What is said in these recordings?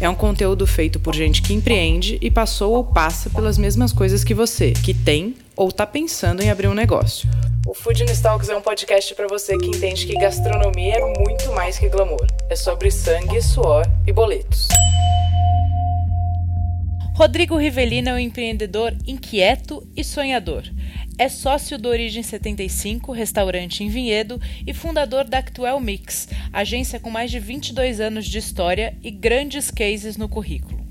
É um conteúdo feito por gente que empreende e passou ou passa pelas mesmas coisas que você, que tem ou está pensando em abrir um negócio. O Food Talks é um podcast para você que entende que gastronomia é muito mais que glamour. É sobre sangue, suor e boletos. Rodrigo Rivelino é um empreendedor inquieto e sonhador. É sócio do Origem 75, restaurante em Vinhedo, e fundador da Actuel Mix, agência com mais de 22 anos de história e grandes cases no currículo.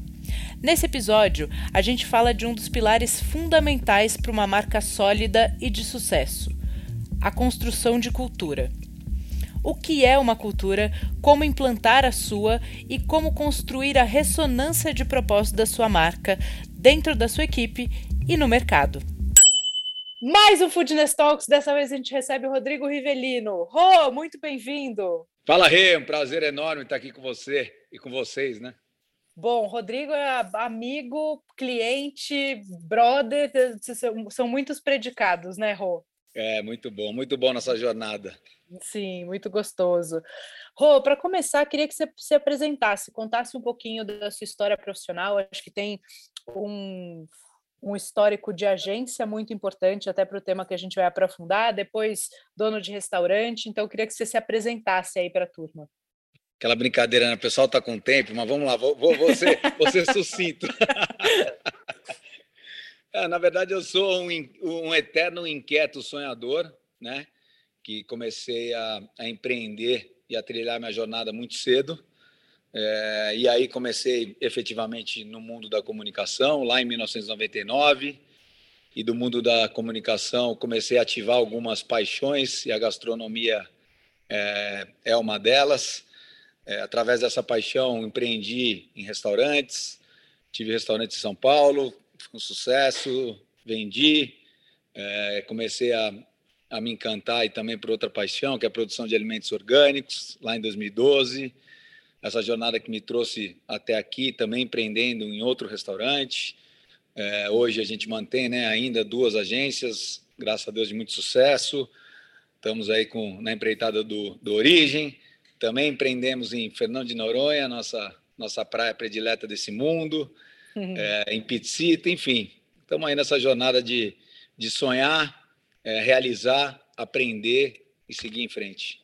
Nesse episódio, a gente fala de um dos pilares fundamentais para uma marca sólida e de sucesso: a construção de cultura. O que é uma cultura, como implantar a sua e como construir a ressonância de propósito da sua marca dentro da sua equipe e no mercado. Mais um Foodness Talks. Dessa vez a gente recebe o Rodrigo Rivelino. Rô, muito bem-vindo. Fala, Rê. Um prazer enorme estar aqui com você e com vocês, né? Bom, Rodrigo é amigo, cliente, brother, são muitos predicados, né, Rô? É, muito bom, muito bom nossa jornada. Sim, muito gostoso. Rô, para começar, queria que você se apresentasse, contasse um pouquinho da sua história profissional. Acho que tem um, um histórico de agência muito importante, até para o tema que a gente vai aprofundar, depois dono de restaurante, então eu queria que você se apresentasse aí para a turma. Aquela brincadeira, né? O pessoal está com tempo, mas vamos lá, vou, vou, vou, ser, vou ser sucinto. é, na verdade, eu sou um, um eterno inquieto sonhador, né? Que comecei a, a empreender e a trilhar minha jornada muito cedo. É, e aí comecei efetivamente no mundo da comunicação, lá em 1999. E do mundo da comunicação comecei a ativar algumas paixões e a gastronomia é, é uma delas. É, através dessa paixão, empreendi em restaurantes, tive restaurante em São Paulo, com sucesso, vendi, é, comecei a, a me encantar e também por outra paixão, que é a produção de alimentos orgânicos, lá em 2012 essa jornada que me trouxe até aqui, também empreendendo em outro restaurante. É, hoje a gente mantém né, ainda duas agências, graças a Deus, de muito sucesso. Estamos aí com, na empreitada do, do Origem. Também empreendemos em Fernando de Noronha, nossa, nossa praia predileta desse mundo, uhum. é, em Pizzita, enfim. Estamos aí nessa jornada de, de sonhar, é, realizar, aprender e seguir em frente.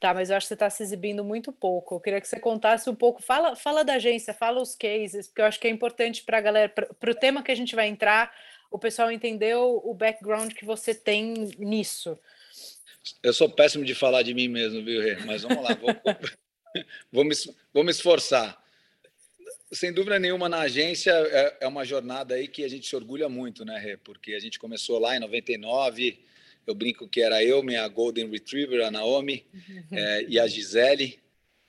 Tá, mas eu acho que você está se exibindo muito pouco. Eu queria que você contasse um pouco. Fala, fala da agência, fala os cases, porque eu acho que é importante para a galera, para o tema que a gente vai entrar, o pessoal entender o background que você tem nisso. Eu sou péssimo de falar de mim mesmo, viu, Rê? Mas vamos lá, vou, vou, me, vou me esforçar. Sem dúvida nenhuma, na agência é, é uma jornada aí que a gente se orgulha muito, né, Rê? Porque a gente começou lá em 99 eu brinco que era eu, minha Golden Retriever, a Naomi, uhum. é, e a Gisele.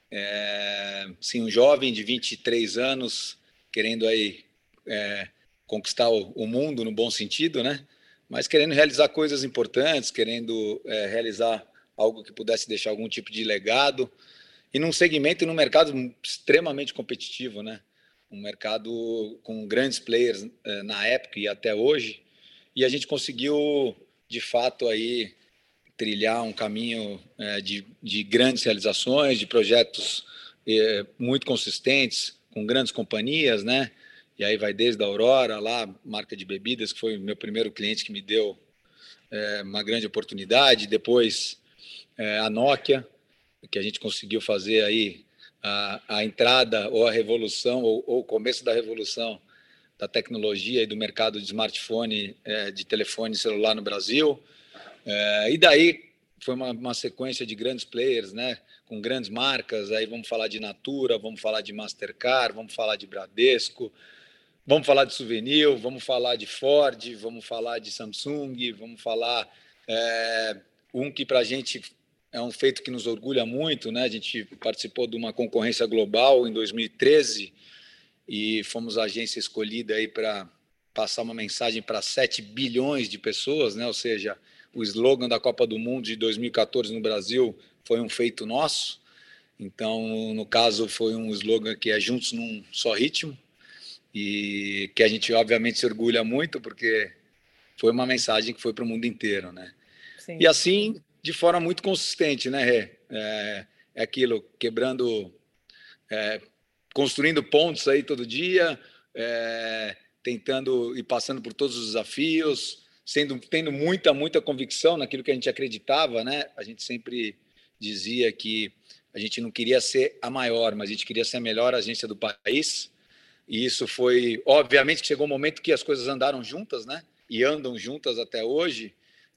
É, sim, um jovem de 23 anos, querendo aí é, conquistar o, o, mundo no bom sentido, né? Mas querendo realizar coisas importantes, querendo é, realizar algo que pudesse deixar algum tipo de legado. E num segmento e num mercado extremamente competitivo, né? Um mercado com grandes players é, na época e até hoje. E a gente conseguiu de fato aí trilhar um caminho é, de, de grandes realizações, de projetos é, muito consistentes com grandes companhias, né? E aí vai desde a Aurora lá, marca de bebidas, que foi o meu primeiro cliente que me deu uma grande oportunidade. Depois a Nokia, que a gente conseguiu fazer aí a, a entrada ou a revolução ou, ou, o começo da revolução da tecnologia e do mercado de smartphone, é, de telefone celular no Brasil. É, e daí foi uma, uma, sequência de grandes players, né, com grandes marcas. Aí vamos falar de Natura, vamos falar de Mastercard, vamos falar de Bradesco, vamos falar de Souvenir, vamos falar de Ford, vamos falar de Samsung, vamos falar é, um que para a gente é um feito que nos orgulha muito, né? A gente participou de uma concorrência global em 2013 e fomos a agência escolhida aí para passar uma mensagem para 7 bilhões de pessoas, né? Ou seja, o slogan da Copa do Mundo de 2014 no Brasil foi um feito nosso. Então, no caso, foi um slogan que é Juntos num Só Ritmo, e que a gente, obviamente, se orgulha muito, porque foi uma mensagem que foi para o mundo inteiro, né? Sim. E assim, de forma muito consistente, né, Rê? É, é aquilo, quebrando, é, construindo pontos aí todo dia, é, tentando e passando por todos os desafios, sendo, tendo muita, muita convicção naquilo que a gente acreditava, né? A gente sempre dizia que a gente não queria ser a maior, mas a gente queria ser a melhor agência do país. E isso foi, obviamente, que chegou um momento que as coisas andaram juntas, né? E andam juntas até hoje.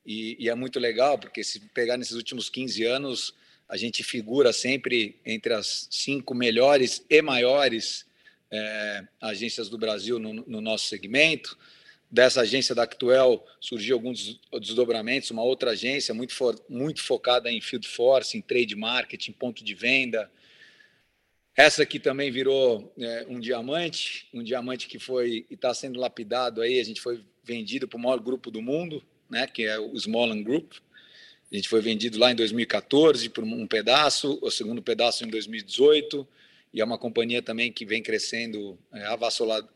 E, e, é muito legal, porque se pegar nesses últimos 15 anos, a gente figura sempre entre as cinco melhores e maiores é, agências do Brasil no, no nosso segmento dessa agência da Actuel surgiu alguns desdobramentos, uma outra agência muito, for, muito focada em field force, em trade marketing, ponto de venda. Essa aqui também virou é, um diamante, um diamante que foi e está sendo lapidado aí. A gente foi vendido para o maior grupo do mundo, né, que é o Smollan Group. A gente foi vendido lá em 2014 por um pedaço, o segundo pedaço em 2018, e é uma companhia também que vem crescendo é,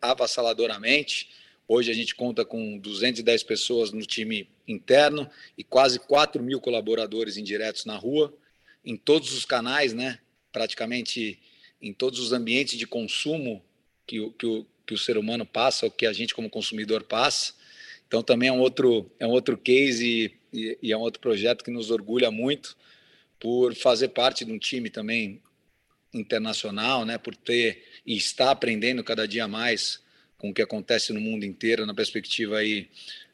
avassaladoramente Hoje a gente conta com 210 pessoas no time interno e quase 4 mil colaboradores indiretos na rua, em todos os canais, né? praticamente em todos os ambientes de consumo que o, que o, que o ser humano passa, o que a gente como consumidor passa. Então também é um outro, é um outro case e, e é um outro projeto que nos orgulha muito por fazer parte de um time também internacional, né, por ter e estar aprendendo cada dia mais com o que acontece no mundo inteiro na perspectiva aí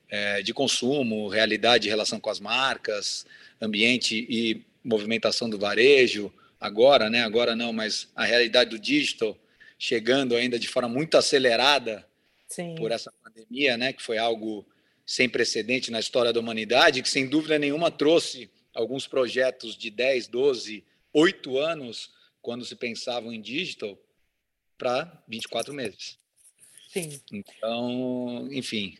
é, de consumo, realidade em relação com as marcas, ambiente e movimentação do varejo. Agora, né? Agora não, mas a realidade do digital chegando ainda de forma muito acelerada Sim. por essa pandemia, né? Que foi algo sem precedente na história da humanidade, que sem dúvida nenhuma trouxe alguns projetos de 10, 12, 8 anos, quando se pensavam em digital, para 24 meses. Sim. Então, enfim.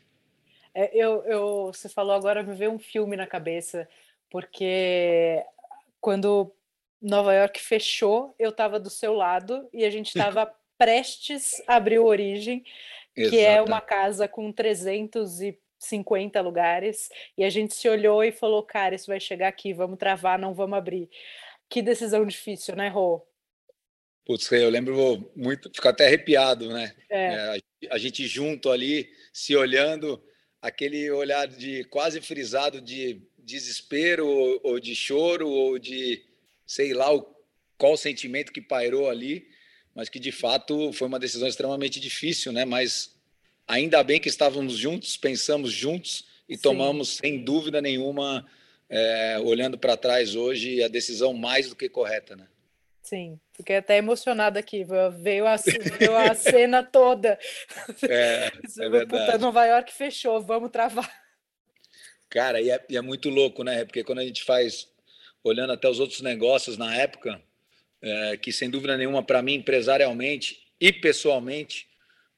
É, eu, eu, você falou agora, me veio um filme na cabeça, porque quando Nova York fechou, eu estava do seu lado e a gente estava prestes a abrir o Origem, que é uma casa com 350 lugares, e a gente se olhou e falou, cara, isso vai chegar aqui, vamos travar, não vamos abrir. Que decisão difícil, né, Rô? Putz, eu lembro muito, fico até arrepiado, né? É. É, a gente junto ali, se olhando, aquele olhar de quase frisado de desespero ou, ou de choro ou de sei lá o, qual sentimento que pairou ali, mas que de fato foi uma decisão extremamente difícil, né? Mas ainda bem que estávamos juntos, pensamos juntos e Sim. tomamos sem dúvida nenhuma, é, olhando para trás hoje, a decisão mais do que correta, né? Sim, fiquei até emocionada aqui, veio a, veio a cena toda. É, é verdade. Nova York fechou, vamos travar. Cara, e é, e é, muito louco, né? Porque quando a gente faz, olhando até os outros negócios na época, é, que sem dúvida nenhuma, para mim, empresarialmente e pessoalmente,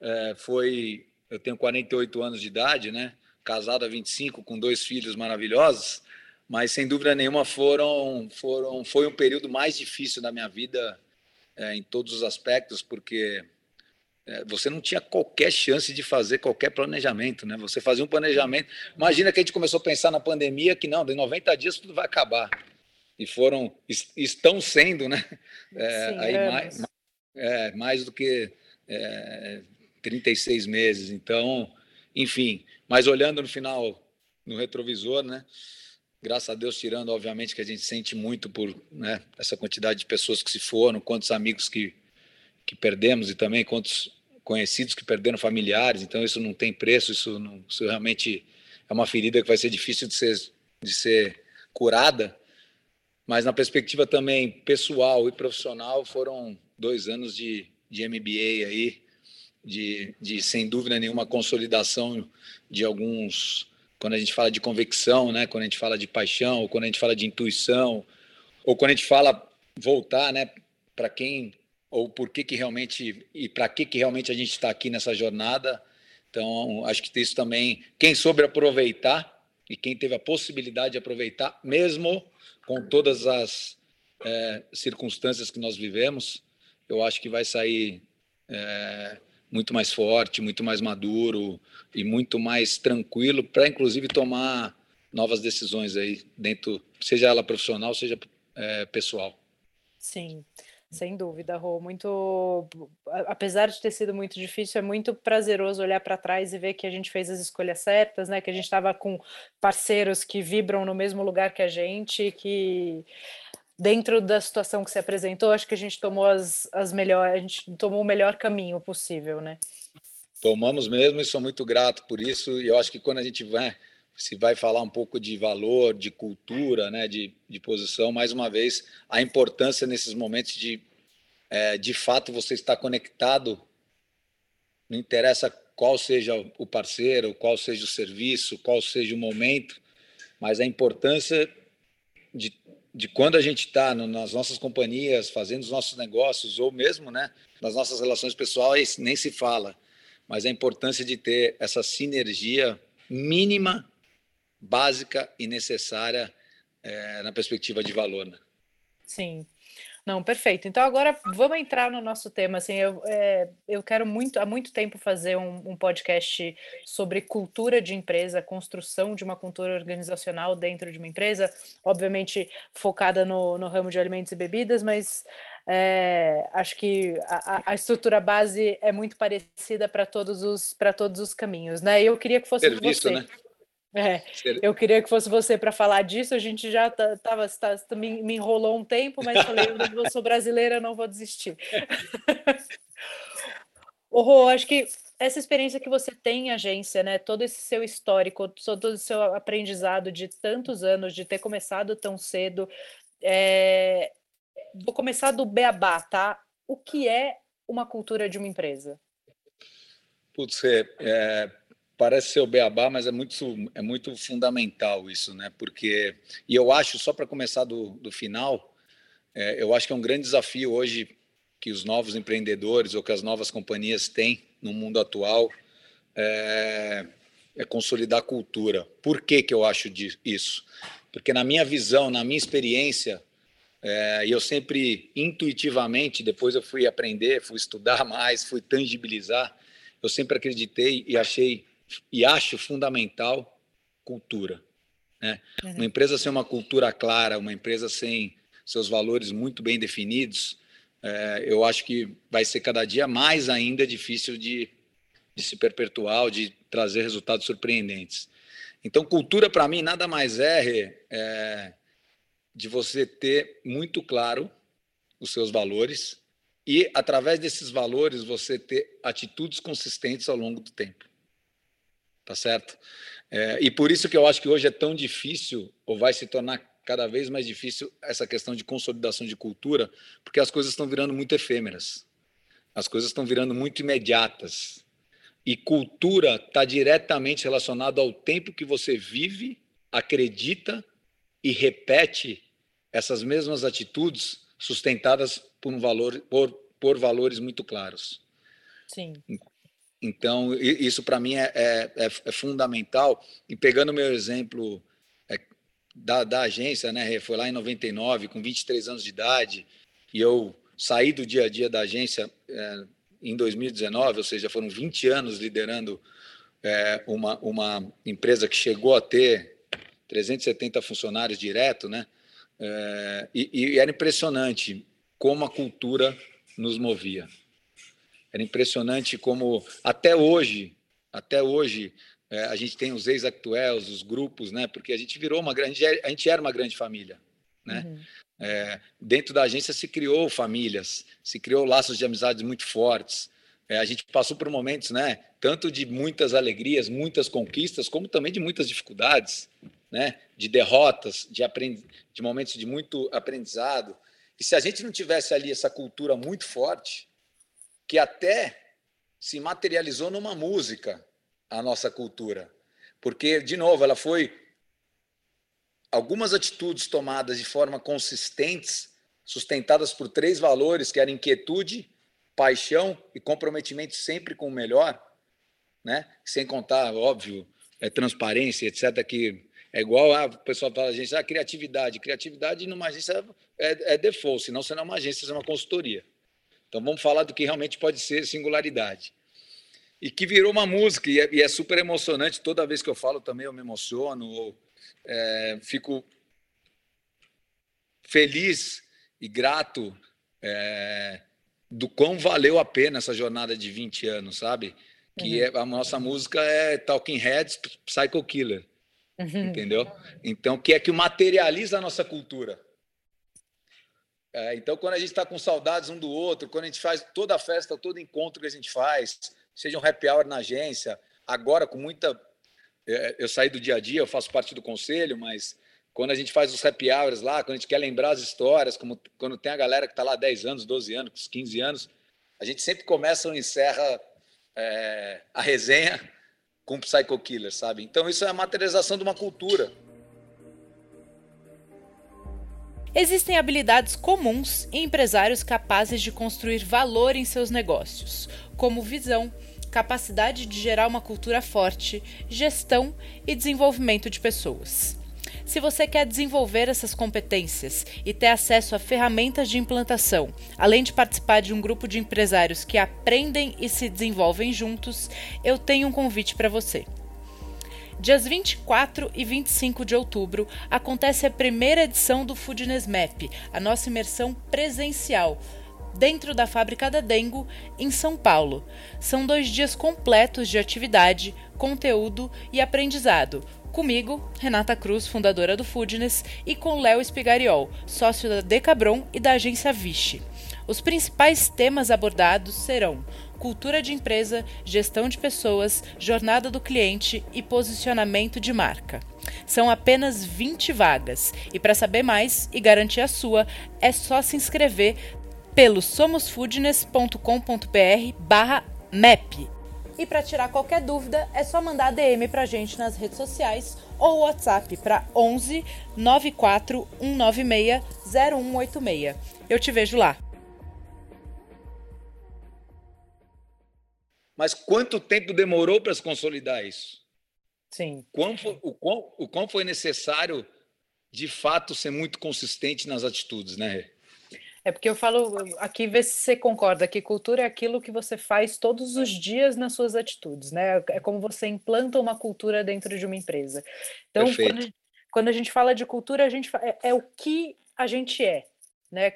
é, foi. Eu tenho 48 anos de idade, né? Casado há 25, com dois filhos maravilhosos mas sem dúvida nenhuma foram, foram foi um período mais difícil da minha vida é, em todos os aspectos, porque é, você não tinha qualquer chance de fazer qualquer planejamento, né? Você fazia um planejamento. Imagina que a gente começou a pensar na pandemia que não, de 90 dias tudo vai acabar. E foram, estão sendo, né? É, Sim, aí mais, é, mais do que é, 36 meses. Então, enfim, mas olhando no final, no retrovisor, né? graças a Deus, tirando, obviamente, que a gente sente muito por né, essa quantidade de pessoas que se foram, quantos amigos que, que perdemos e também quantos conhecidos que perderam familiares. Então, isso não tem preço, isso, não, isso realmente é uma ferida que vai ser difícil de ser, de ser curada. Mas, na perspectiva também pessoal e profissional, foram dois anos de, de MBA aí, de, de sem dúvida nenhuma consolidação de alguns quando a gente fala de convicção, né? Quando a gente fala de paixão, ou quando a gente fala de intuição, ou quando a gente fala voltar, né? Para quem ou por que que realmente e para que que realmente a gente está aqui nessa jornada. Então, acho que isso também, quem soube aproveitar e quem teve a possibilidade de aproveitar, mesmo com todas as é, circunstâncias que nós vivemos, eu acho que vai sair é, muito mais forte, muito mais maduro e muito mais tranquilo para, inclusive, tomar novas decisões aí dentro, seja ela profissional, seja é, pessoal. Sim. Sem dúvida, Rô. Muito, apesar de ter sido muito difícil, é muito prazeroso olhar para trás e ver que a gente fez as escolhas certas, né? Que a gente estava com parceiros que vibram no mesmo lugar que a gente, que dentro da situação que se apresentou, acho que a gente tomou as, as melhores, a gente tomou o melhor caminho possível, né? Tomamos mesmo e sou muito grato por isso. E eu acho que quando a gente vai se vai falar um pouco de valor, de cultura, né, de, de posição, mais uma vez, a importância nesses momentos de, é, de fato, você estar conectado, não interessa qual seja o parceiro, qual seja o serviço, qual seja o momento, mas a importância de, de quando a gente está nas nossas companhias, fazendo os nossos negócios, ou mesmo né, nas nossas relações pessoais, nem se fala, mas a importância de ter essa sinergia mínima básica e necessária é, na perspectiva de valor. Né? Sim. Não, perfeito. Então agora vamos entrar no nosso tema. Assim, eu, é, eu quero muito há muito tempo fazer um, um, podcast sobre cultura de empresa, construção de uma cultura organizacional dentro de uma empresa, obviamente focada no, no ramo de alimentos e bebidas, mas é, acho que a, a, estrutura base é muito parecida para todos os para todos os caminhos, né? Eu queria que fosse Serviço, você. Né? É, eu queria que fosse você para falar disso. A gente já estava tá, tá, me, me, enrolou um tempo, mas falei, eu sou brasileira, não vou desistir. o Rô, acho que essa experiência que você tem em agência, né, todo esse seu histórico, todo o seu aprendizado de tantos anos, de ter começado tão cedo, é... vou começar do beabá, tá? O que é uma cultura de uma empresa? Putz, é, é parece ser o beabá, mas é muito, é muito fundamental isso, né? Porque, e eu acho, só para começar do, do final, é, eu acho que é um grande desafio hoje que os novos empreendedores ou que as novas companhias têm no mundo atual é, é consolidar a cultura. Por que, que eu acho isso? Porque na minha visão, na minha experiência, é, e eu sempre intuitivamente, depois eu fui aprender, fui estudar mais, fui tangibilizar, eu sempre acreditei e achei e acho fundamental cultura. Né? Uhum. Uma empresa sem uma cultura clara, uma empresa sem seus valores muito bem definidos, é, eu acho que vai ser cada dia mais ainda difícil de, de se perpetuar, de trazer resultados surpreendentes. Então, cultura para mim nada mais é, é de você ter muito claro os seus valores e, através desses valores, você ter atitudes consistentes ao longo do tempo tá certo? É, e por isso que eu acho que hoje é tão difícil, ou vai se tornar cada vez mais difícil, essa questão de consolidação de cultura, porque as coisas estão virando muito efêmeras, as coisas estão virando muito imediatas. E cultura está diretamente relacionado ao tempo que você vive, acredita e repete essas mesmas atitudes sustentadas por um valor por, por valores muito claros. Sim. Então, isso para mim é, é, é, é, fundamental. E pegando o meu exemplo é, da, da agência, né, foi lá em 99, com 23 anos de idade, e eu saí do dia a dia da agência é, em 2019, ou seja, foram 20 anos liderando é, uma, uma empresa que chegou a ter 370 funcionários direto, né? E, e era impressionante como a cultura nos movia. Era impressionante como até hoje, até hoje, é, a gente tem os ex-actuels, os grupos, né? Porque a gente virou uma grande, a gente era uma grande família, né? Uhum. É, dentro da agência se criou famílias, se criou laços de amizades muito fortes. É, a gente passou por momentos, né? Tanto de muitas alegrias, muitas conquistas, como também de muitas dificuldades, né? De derrotas, de, aprend... de momentos de muito aprendizado. E se a gente não tivesse ali essa cultura muito forte, que até se materializou numa música, a nossa cultura. Porque, de novo, ela foi. Algumas atitudes tomadas de forma consistentes, sustentadas por três valores, que eram inquietude, paixão e comprometimento sempre com o melhor, né? sem contar, óbvio, é, transparência, etc., que É igual a, o pessoal fala, agência, ah, criatividade. Criatividade numa agência é, é default, senão você não é uma agência, você é uma consultoria. Então vamos falar do que realmente pode ser singularidade. E que virou uma música, e é, e é super emocionante. Toda vez que eu falo também eu me emociono, ou, é, fico feliz e grato é, do quão valeu a pena essa jornada de 20 anos, sabe? Que uhum. é, a nossa música é Talking Heads, Psycho Killer. Uhum. Entendeu? Então, que é que materializa a nossa cultura. É, então, quando a gente está com saudades um do outro, quando a gente faz toda a festa, todo encontro que a gente faz, seja um happy hour na agência, agora com muita. É, eu saí do dia a dia, eu faço parte do conselho, mas quando a gente faz os happy hours lá, quando a gente quer lembrar as histórias, como quando tem a galera que está lá 10 anos, 12 anos, 15 anos, a gente sempre começa ou encerra é, a resenha com Psycho Killer, sabe? Então isso é a materialização de uma cultura. Existem habilidades comuns em empresários capazes de construir valor em seus negócios, como visão, capacidade de gerar uma cultura forte, gestão e desenvolvimento de pessoas. Se você quer desenvolver essas competências e ter acesso a ferramentas de implantação, além de participar de um grupo de empresários que aprendem e se desenvolvem juntos, eu tenho um convite para você. Dias 24 e 25 de outubro acontece a primeira edição do Foodness Map, a nossa imersão presencial, dentro da fábrica da Dengo, em São Paulo. São dois dias completos de atividade, conteúdo e aprendizado, Comigo, Renata Cruz, fundadora do Foodness, e com Léo Espigariol, sócio da Decabron e da agência Vichy. Os principais temas abordados serão cultura de empresa, gestão de pessoas, jornada do cliente e posicionamento de marca. São apenas 20 vagas e para saber mais e garantir a sua, é só se inscrever pelo somosfoodness.com.br/map. E para tirar qualquer dúvida, é só mandar DM para a gente nas redes sociais ou WhatsApp para 11 94 196 0186. Eu te vejo lá. Mas quanto tempo demorou para se consolidar isso? Sim. Quão foi, o, quão, o quão foi necessário, de fato, ser muito consistente nas atitudes, né? É porque eu falo aqui, vê se você concorda, que cultura é aquilo que você faz todos os dias nas suas atitudes, né? É como você implanta uma cultura dentro de uma empresa. Então, quando, quando, a gente fala de cultura, a gente é, é, o que a gente é, né?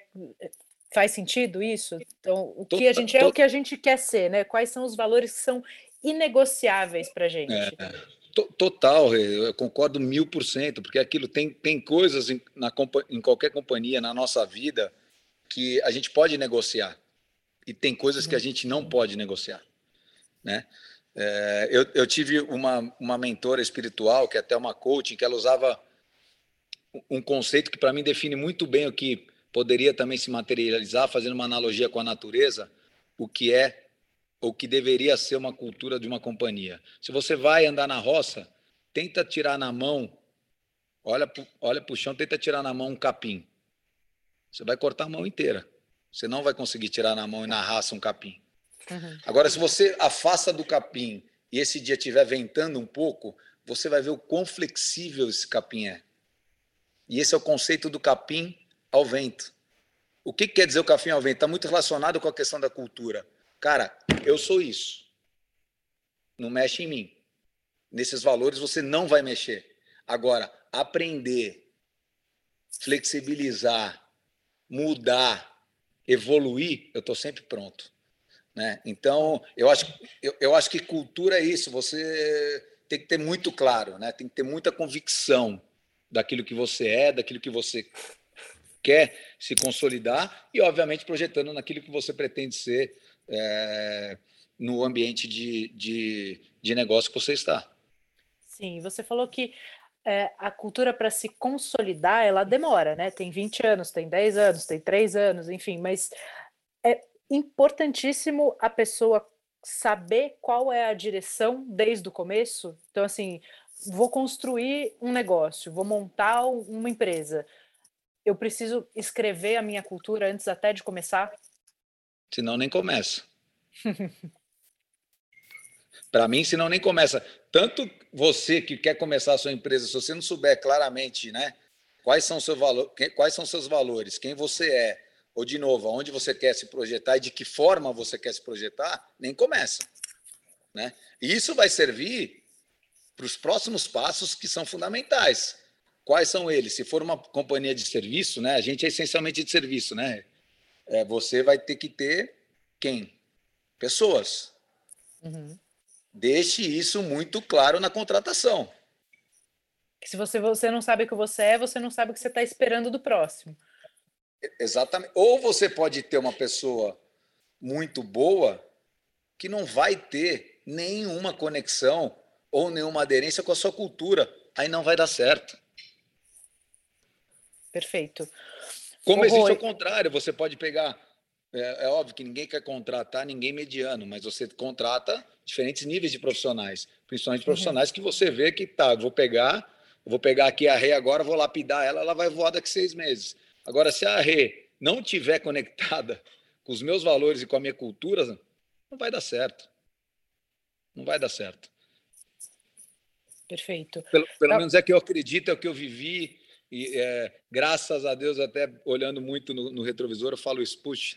Faz sentido isso? Então, o que a gente é, é o que a gente quer ser, né? Quais são os valores que são inegociáveis para a gente? É. Total, eu concordo mil por cento, porque aquilo tem, tem coisas em, na, em qualquer companhia, na nossa vida, que a gente pode negociar e tem coisas que a gente não pode negociar, né? É, eu, eu tive uma, uma mentora espiritual, que é até uma coaching, que ela usava um conceito que para mim define muito bem o que poderia também se materializar, fazendo uma analogia com a natureza, o que é ou que deveria ser uma cultura de uma companhia. Se você vai andar na roça, tenta tirar na mão, olha, olha para o chão, tenta tirar na mão um capim. Você vai cortar a mão inteira. Você não vai conseguir tirar na mão e na raça um capim. Uhum. Agora, se você afasta do capim e esse dia estiver ventando um pouco, você vai ver o quão flexível esse capim é. E esse é o conceito do capim ao vento. O que quer dizer o capim ao vento? Está muito relacionado com a questão da cultura. Cara, eu sou isso. Não mexe em mim. Nesses valores você não vai mexer. Agora, aprender, flexibilizar, mudar, evoluir, eu estou sempre pronto. Né? Então, eu acho, eu, eu acho que cultura é isso, você tem que ter muito claro, né? tem que ter muita convicção daquilo que você é, daquilo que você quer se consolidar e, obviamente, projetando naquilo que você pretende ser é, no ambiente de, de, de negócio que você está. Sim, você falou que é, a cultura para se consolidar, ela demora, né? Tem 20 anos, tem 10 anos, tem 3 anos, enfim, mas é importantíssimo a pessoa saber qual é a direção desde o começo. Então, assim, vou construir um negócio, vou montar uma empresa. Eu preciso escrever a minha cultura antes até de começar? Senão nem começa. Para mim, senão nem começa. Tanto você que quer começar a sua empresa, se você não souber claramente, né, quais são seu valor, quais são seus valores, quem você é, ou de novo, aonde você quer se projetar e de que forma você quer se projetar, nem começa, né? E isso vai servir para os próximos passos que são fundamentais. Quais são eles? Se for uma companhia de serviço, né? A gente é essencialmente de serviço, né? É, você vai ter que ter quem? Pessoas. Uhum. Deixe isso muito claro na contratação. Se você, você não sabe o que você é, você não sabe o que você está esperando do próximo. Exatamente. Ou você pode ter uma pessoa muito boa que não vai ter nenhuma conexão ou nenhuma aderência com a sua cultura. Aí não vai dar certo. Perfeito. Como existe o contrário, você pode pegar. É, é, óbvio que ninguém quer contratar ninguém mediano, mas você contrata diferentes níveis de profissionais, principalmente uhum. profissionais uhum. que você vê que tá, vou pegar, vou pegar aqui a Rê agora, vou lapidar ela, ela vai voar daqui seis meses. Agora, se a Rê não tiver conectada com os meus valores e com a minha cultura, não vai dar certo. Não vai dar certo. Perfeito. Pelo, pelo tá. menos é que eu acredito, é o que eu vivi. E é, graças a Deus, até olhando muito no, no retrovisor, eu falo isso, puxa,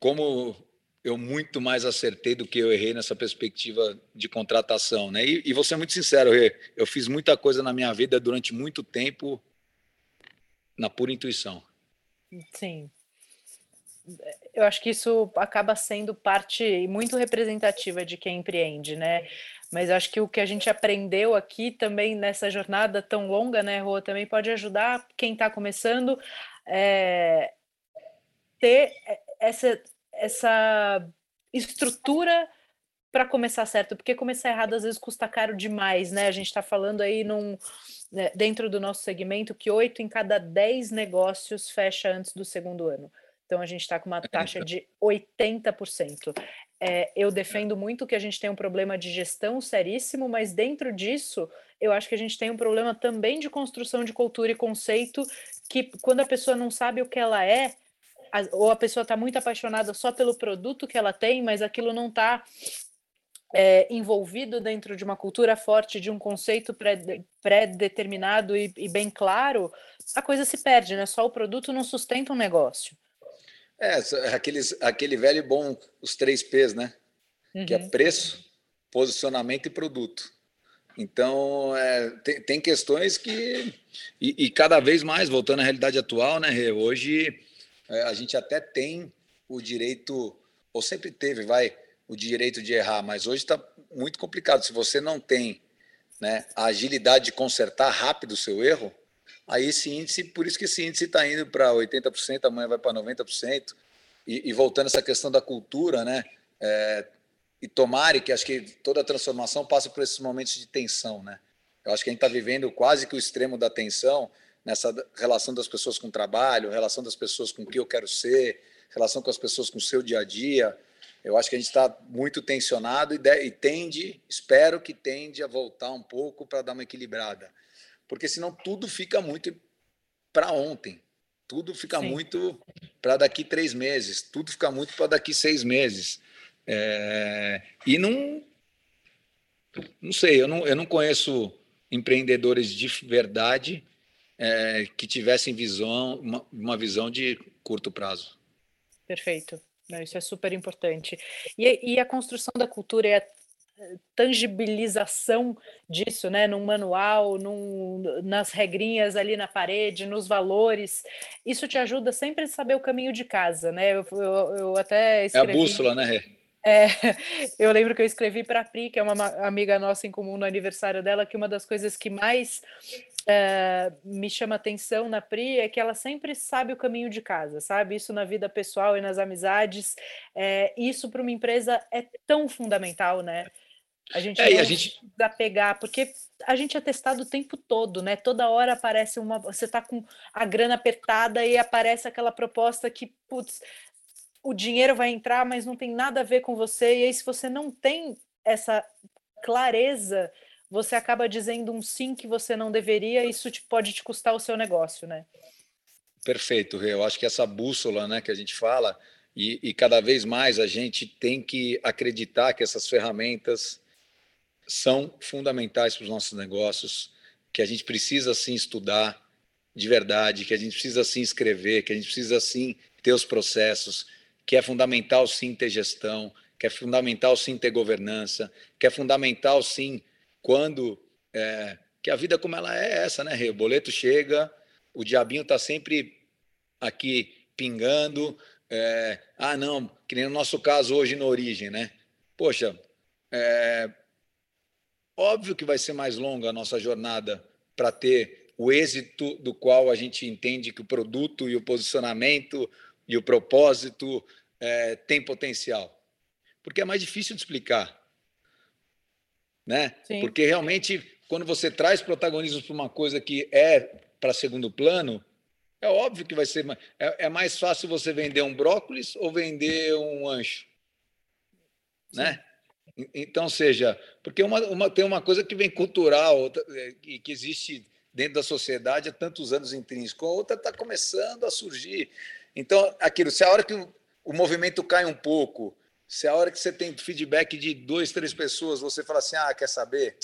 como eu muito mais acertei do que eu errei nessa perspectiva de contratação, né? E, e vou ser muito sincero, eu fiz muita coisa na minha vida durante muito tempo na pura intuição. Sim. Eu acho que isso acaba sendo parte muito representativa de quem empreende, né? Mas acho que o que a gente aprendeu aqui também nessa jornada tão longa, né, Rô, também pode ajudar quem está começando é, ter essa, essa estrutura para começar certo, porque começar errado às vezes custa caro demais, né? A gente está falando aí num, né, dentro do nosso segmento que oito em cada dez negócios fecha antes do segundo ano. Então a gente está com uma taxa de 80%. É, eu defendo muito que a gente tem um problema de gestão seríssimo, mas dentro disso, eu acho que a gente tem um problema também de construção de cultura e conceito, que quando a pessoa não sabe o que ela é, a, ou a pessoa está muito apaixonada só pelo produto que ela tem, mas aquilo não está é, envolvido dentro de uma cultura forte, de um conceito pré-determinado e, e bem claro, a coisa se perde, né? Só o produto não sustenta um negócio. É, aqueles, aquele velho e bom, os três P's, né? Uhum. Que é uhum. preço, posicionamento e produto. Então, é, tem, tem, questões que. E, e, cada vez mais, voltando à realidade atual, né, Rê? Hoje é, a gente até tem o direito, ou sempre teve, vai, o direito de errar, mas hoje está muito complicado. Se você não tem né, a agilidade de consertar rápido o seu erro, aí esse índice, por isso que esse índice está indo para 80%, amanhã vai para 90%. E, e, voltando essa questão da cultura, né? É, e tomare que acho que toda transformação passa por esses momentos de tensão, né? Eu acho que a gente está vivendo quase que o extremo da tensão nessa relação das pessoas com o trabalho, relação das pessoas com o que eu quero ser, relação com as pessoas com o seu dia a dia. Eu acho que a gente está muito tensionado e, de, e tende, espero que tende a voltar um pouco para dar uma equilibrada porque senão tudo fica muito para ontem, tudo fica Sim. muito para daqui três meses, tudo fica muito para daqui seis meses. É, e não, não sei, eu não, eu não conheço empreendedores de verdade é, que tivessem visão, uma, uma, visão de curto prazo. Perfeito. Isso é super importante. E, e a construção da cultura é tangibilização disso, né, num manual, num, nas regrinhas ali na parede, nos valores, isso te ajuda sempre a saber o caminho de casa, né? Eu, eu, eu até escrevi... É a bússola, né? É, eu lembro que eu escrevi para a Pri, que é uma amiga nossa em comum no aniversário dela, que uma das coisas que mais é, me chama atenção na Pri é que ela sempre sabe o caminho de casa, sabe? Isso na vida pessoal e nas amizades. É, isso para uma empresa é tão fundamental, né? A gente é, não a gente precisa pegar, porque a gente é testado o tempo todo, né? Toda hora aparece uma. Você tá com a grana apertada e aparece aquela proposta que, putz, o dinheiro vai entrar, mas não tem nada a ver com você. E aí, se você não tem essa clareza, você acaba dizendo um sim que você não deveria, isso te, pode te custar o seu negócio, né? Perfeito, Rê. Eu acho que essa bússola né, que a gente fala, e, e cada vez mais a gente tem que acreditar que essas ferramentas são fundamentais para os nossos negócios, que a gente precisa sim estudar de verdade, que a gente precisa sim escrever, que a gente precisa sim ter os processos, que é fundamental sim ter gestão, que é fundamental sim ter governança, que é fundamental sim quando é, que a vida como ela é essa, né? O boleto chega, o diabinho está sempre aqui pingando. É, ah, não, que nem no nosso caso hoje na origem, né? Poxa, é, óbvio que vai ser mais longa a nossa jornada para ter o êxito do qual a gente entende que o produto e o posicionamento e o propósito é, tem potencial porque é mais difícil de explicar. Né? Sim. Porque realmente, quando você traz protagonismo para uma coisa que é para segundo plano, é óbvio que vai ser. É, é, mais fácil você vender um brócolis ou vender um ancho. Né? Então, seja, porque uma, uma, tem uma coisa que vem cultural outra, é, e que existe dentro da sociedade há tantos anos intrínseco, a outra está começando a surgir. Então, aquilo, se a hora que o, o movimento cai um pouco, se a hora que você tem feedback de duas, três pessoas, você fala assim, ah, quer saber?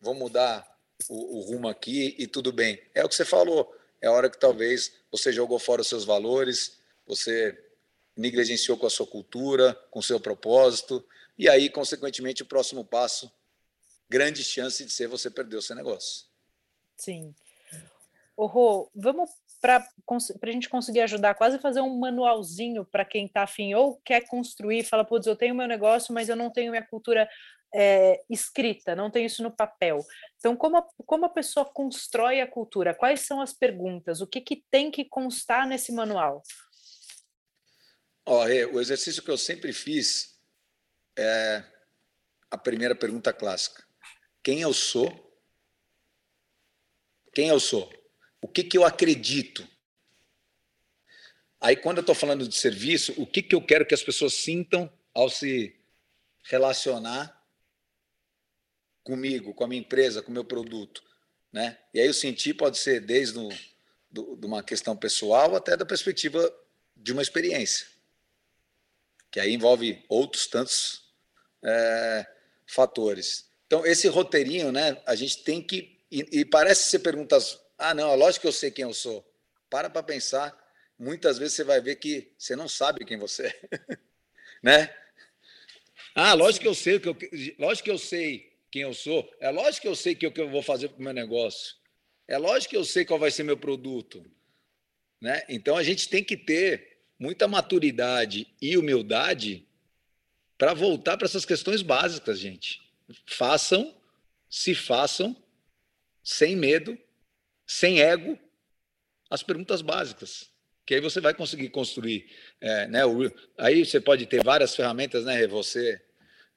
Vou mudar o, o rumo aqui e tudo bem. É o que você falou. É a hora que talvez você jogou fora os seus valores, você negligenciou com a sua cultura, com o seu propósito, e aí, consequentemente, o próximo passo, grande chance de ser você perder o seu negócio. Sim. Rô, vamos para a gente conseguir ajudar, quase fazer um manualzinho para quem está afim ou quer construir, fala, putz, eu tenho meu negócio, mas eu não tenho minha cultura é, escrita, não tenho isso no papel. Então, como a, como a pessoa constrói a cultura? Quais são as perguntas? O que, que tem que constar nesse manual? Oh, o exercício que eu sempre fiz é a primeira pergunta clássica: quem eu sou? Quem eu sou? O que, que eu acredito? Aí, quando eu estou falando de serviço, o que, que eu quero que as pessoas sintam ao se relacionar comigo, com a minha empresa, com o meu produto? Né? E aí, o sentir pode ser desde no, do, de uma questão pessoal até da perspectiva de uma experiência, que aí envolve outros tantos é, fatores. Então, esse roteirinho, né, a gente tem que. E, e parece ser perguntas ah, não, lógico que eu sei quem eu sou. Para para pensar. Muitas vezes você vai ver que você não sabe quem você é. né? Ah, lógico que eu sei, que eu, lógico que eu sei quem eu sou. É lógico que eu sei o que eu vou fazer para o meu negócio. É lógico que eu sei qual vai ser meu produto. Né? Então a gente tem que ter muita maturidade e humildade para voltar para essas questões básicas, gente. Façam, se façam, sem medo, sem ego, as perguntas básicas, que aí você vai conseguir construir. É, né, o, aí você pode ter várias ferramentas, né, você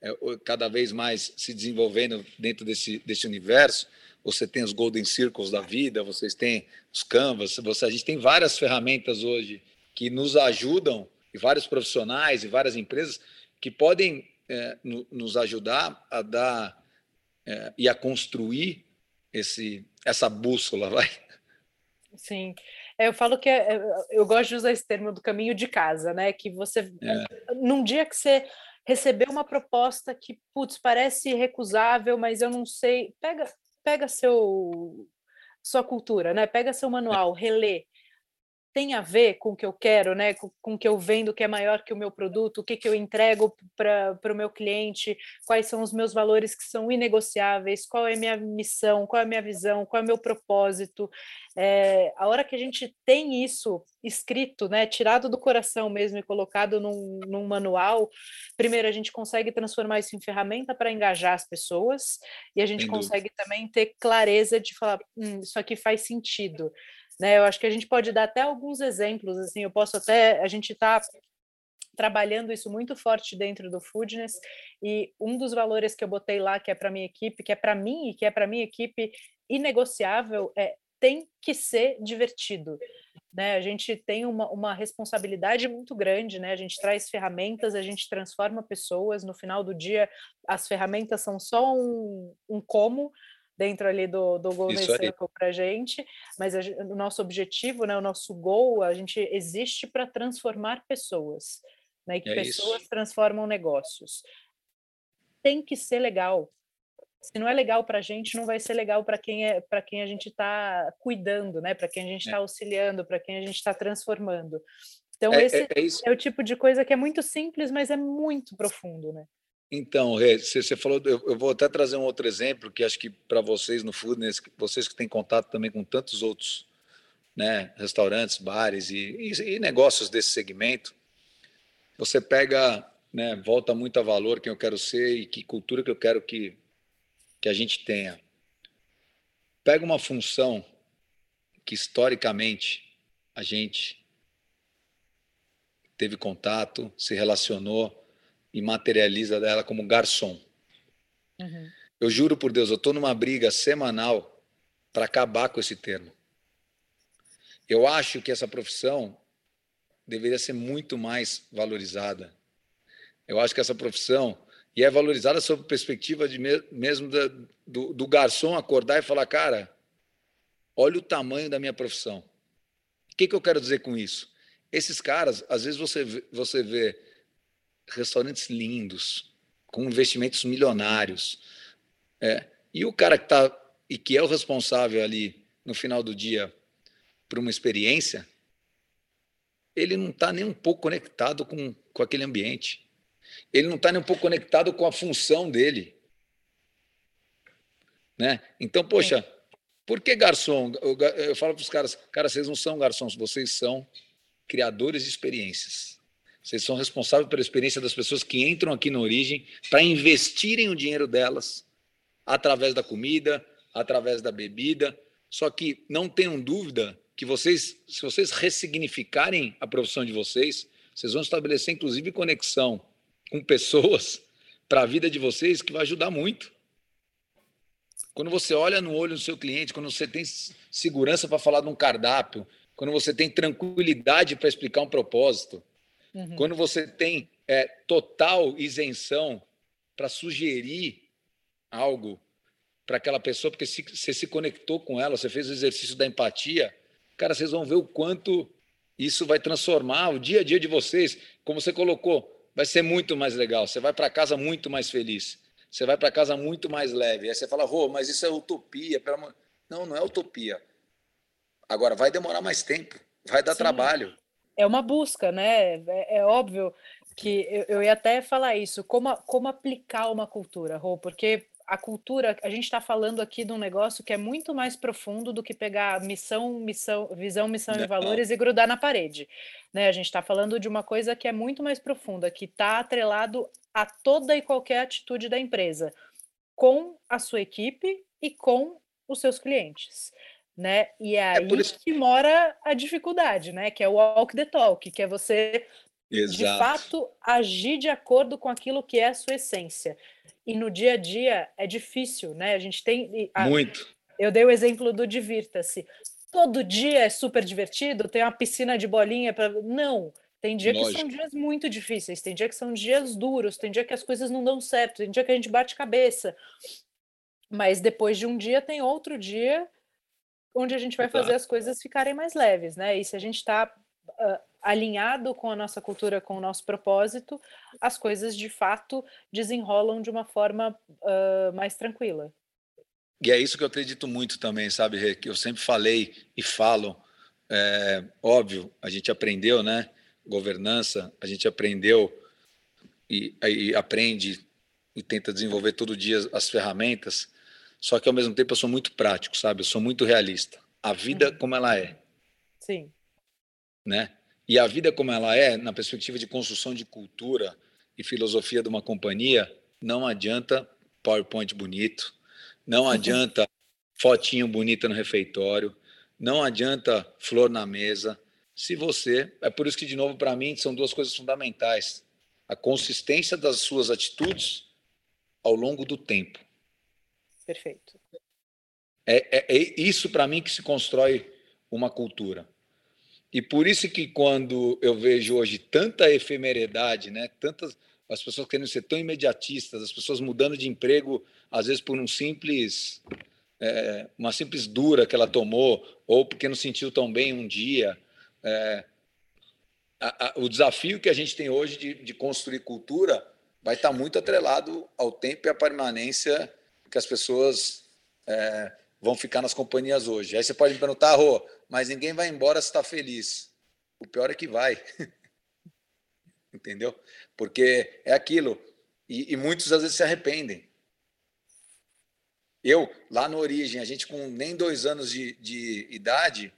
é, cada vez mais se desenvolvendo dentro desse, desse universo. Você tem os Golden Circles da vida, vocês têm os Canvas, você, a gente tem várias ferramentas hoje que nos ajudam, e vários profissionais e várias empresas que podem é, no, nos ajudar a dar é, e a construir esse, essa bússola, vai. Sim. É, eu falo que é, é, eu gosto de usar esse termo do caminho de casa, né? Que você, é. num dia que você recebeu uma proposta que, putz, parece recusável, mas eu não sei, pega, pega seu sua cultura, né? Pega seu manual, relê tem a ver com o que eu quero, né? Com, com o que eu vendo que é maior que o meu produto, o que, que eu entrego para o meu cliente, quais são os meus valores que são inegociáveis, qual é a minha missão, qual é a minha visão, qual é o meu propósito. É, a hora que a gente tem isso escrito, né, tirado do coração mesmo e colocado num, num manual, primeiro a gente consegue transformar isso em ferramenta para engajar as pessoas e a gente consegue também ter clareza de falar, hum, isso aqui faz sentido. Né? Eu acho que a gente pode dar até alguns exemplos, assim, eu posso até, a gente está trabalhando isso muito forte dentro do Foodness e um dos valores que eu botei lá que é para minha equipe, que é para mim e que é para minha equipe inegociável é tem que ser divertido. Né? A gente tem uma, uma responsabilidade muito grande, né? A gente traz ferramentas, a gente transforma pessoas. No final do dia, as ferramentas são só um, um como, dentro ali do, do Golden Circle para a gente, mas a, o nosso objetivo, né, o nosso goal, a gente existe para transformar pessoas, né, e que é pessoas isso. transformam negócios. Tem que ser legal, se não é legal para a gente, não vai ser legal para quem é para quem a gente está cuidando, né? Para quem a gente está é. auxiliando, para quem a gente está transformando. Então é, esse é, é, é, o tipo de coisa que é muito simples, mas é muito profundo, né? Então, Rê, você falou, eu vou até trazer um outro exemplo que acho que para vocês no Foodness, vocês que têm contato também com tantos outros né, restaurantes, bares e, e, e negócios desse segmento, você pega, né, volta muito a valor quem eu quero ser e que cultura que eu quero que, que a gente tenha. Pega uma função que historicamente a gente teve contato, se relacionou e materializa dela como garçom. Uhum. Eu juro por Deus, eu estou numa briga semanal para acabar com esse termo. Eu acho que essa profissão deveria ser muito mais valorizada. Eu acho que essa profissão e é valorizada sob perspectiva de mesmo da, do, do garçom acordar e falar, cara, olha o tamanho da minha profissão. O que, que eu quero dizer com isso? Esses caras, às vezes você você vê restaurantes lindos, com investimentos milionários, é, e o cara que está e que é o responsável ali no final do dia por uma experiência, ele não está nem um pouco conectado com, com aquele ambiente. Ele não está nem um pouco conectado com a função dele. Né? Então, poxa, por que garçom? Eu, eu falo para os caras, cara, vocês não são garçons, vocês são criadores de experiências. Vocês são responsáveis pela experiência das pessoas que entram aqui na origem para investirem o dinheiro delas através da comida, através da bebida. Só que não tenham dúvida que vocês, se vocês ressignificarem a profissão de vocês, vocês vão estabelecer inclusive conexão com pessoas para a vida de vocês que vai ajudar muito. Quando você olha no olho do seu cliente, quando você tem segurança para falar de um cardápio, quando você tem tranquilidade para explicar um propósito, uhum. quando você tem é, total isenção para sugerir algo para aquela pessoa, porque se, você se conectou com ela, você fez o exercício da empatia, cara, vocês vão ver o quanto isso vai transformar o dia a dia de vocês. Como você colocou, vai ser muito mais legal. Você vai para casa muito mais feliz. Você vai para casa muito mais leve. Aí você fala, Rô, mas isso é utopia. Não, não é utopia. Agora, vai demorar mais tempo, vai dar Sim. trabalho. É uma busca, né? É, é óbvio que eu, eu, ia até falar isso, como, como aplicar uma cultura, Rô, porque a cultura, a gente está falando aqui de um negócio que é muito mais profundo do que pegar missão, missão, visão, missão e valores e grudar na parede. Né? A gente está falando de uma coisa que é muito mais profunda, que está atrelado a toda e qualquer atitude da empresa, com a sua equipe e com os seus clientes né? E é, é aí isso... que mora a dificuldade, né? Que é o walk the talk, que é você Exato. de fato agir de acordo com aquilo que é a sua essência. E no dia a dia é difícil, né? A gente tem a... muito. Eu dei o exemplo do divirta-se. Todo dia é super divertido, tem uma piscina de bolinha para não. Tem dia Lógico. que são dias muito difíceis, tem dia que são dias duros, tem dia que as coisas não dão certo, tem dia que a gente bate cabeça. Mas depois de um dia tem outro dia onde a gente vai fazer as coisas ficarem mais leves, né? E se a gente está uh, alinhado com a nossa cultura, com o nosso propósito, as coisas de fato desenrolam de uma forma uh, mais tranquila. E é isso que eu acredito muito também, sabe, Rê? Que eu sempre falei e falo. É, óbvio, a gente aprendeu, né? Governança, a gente aprendeu e, e aprende e tenta desenvolver todo dia as ferramentas só que ao mesmo tempo eu sou muito prático, sabe? Eu sou muito realista. A vida uhum. como ela é. Sim. Né? E a vida como ela é, na perspectiva de construção de cultura e filosofia de uma companhia, não adianta PowerPoint bonito, não uhum. adianta fotinho bonita no refeitório, não adianta flor na mesa. Se você, é por isso que de novo para mim são duas coisas fundamentais: a consistência das suas atitudes ao longo do tempo. Perfeito. É, é, é isso para mim que se constrói uma cultura. E por isso que quando eu vejo hoje tanta efemeridade, né, tantas as pessoas querendo ser tão imediatistas, as pessoas mudando de emprego às vezes por um simples é, uma simples dura que ela tomou ou porque não sentiu tão bem um dia. É, a, a, o desafio que a gente tem hoje de, de construir cultura vai estar muito atrelado ao tempo e à permanência que as pessoas é, vão ficar nas companhias hoje. Aí você pode me perguntar, Rô, mas ninguém vai embora se está feliz. O pior é que vai. Entendeu? Porque é aquilo. E, e, muitos às vezes se arrependem. Eu, lá no Origem, a gente com nem dois anos de, de idade,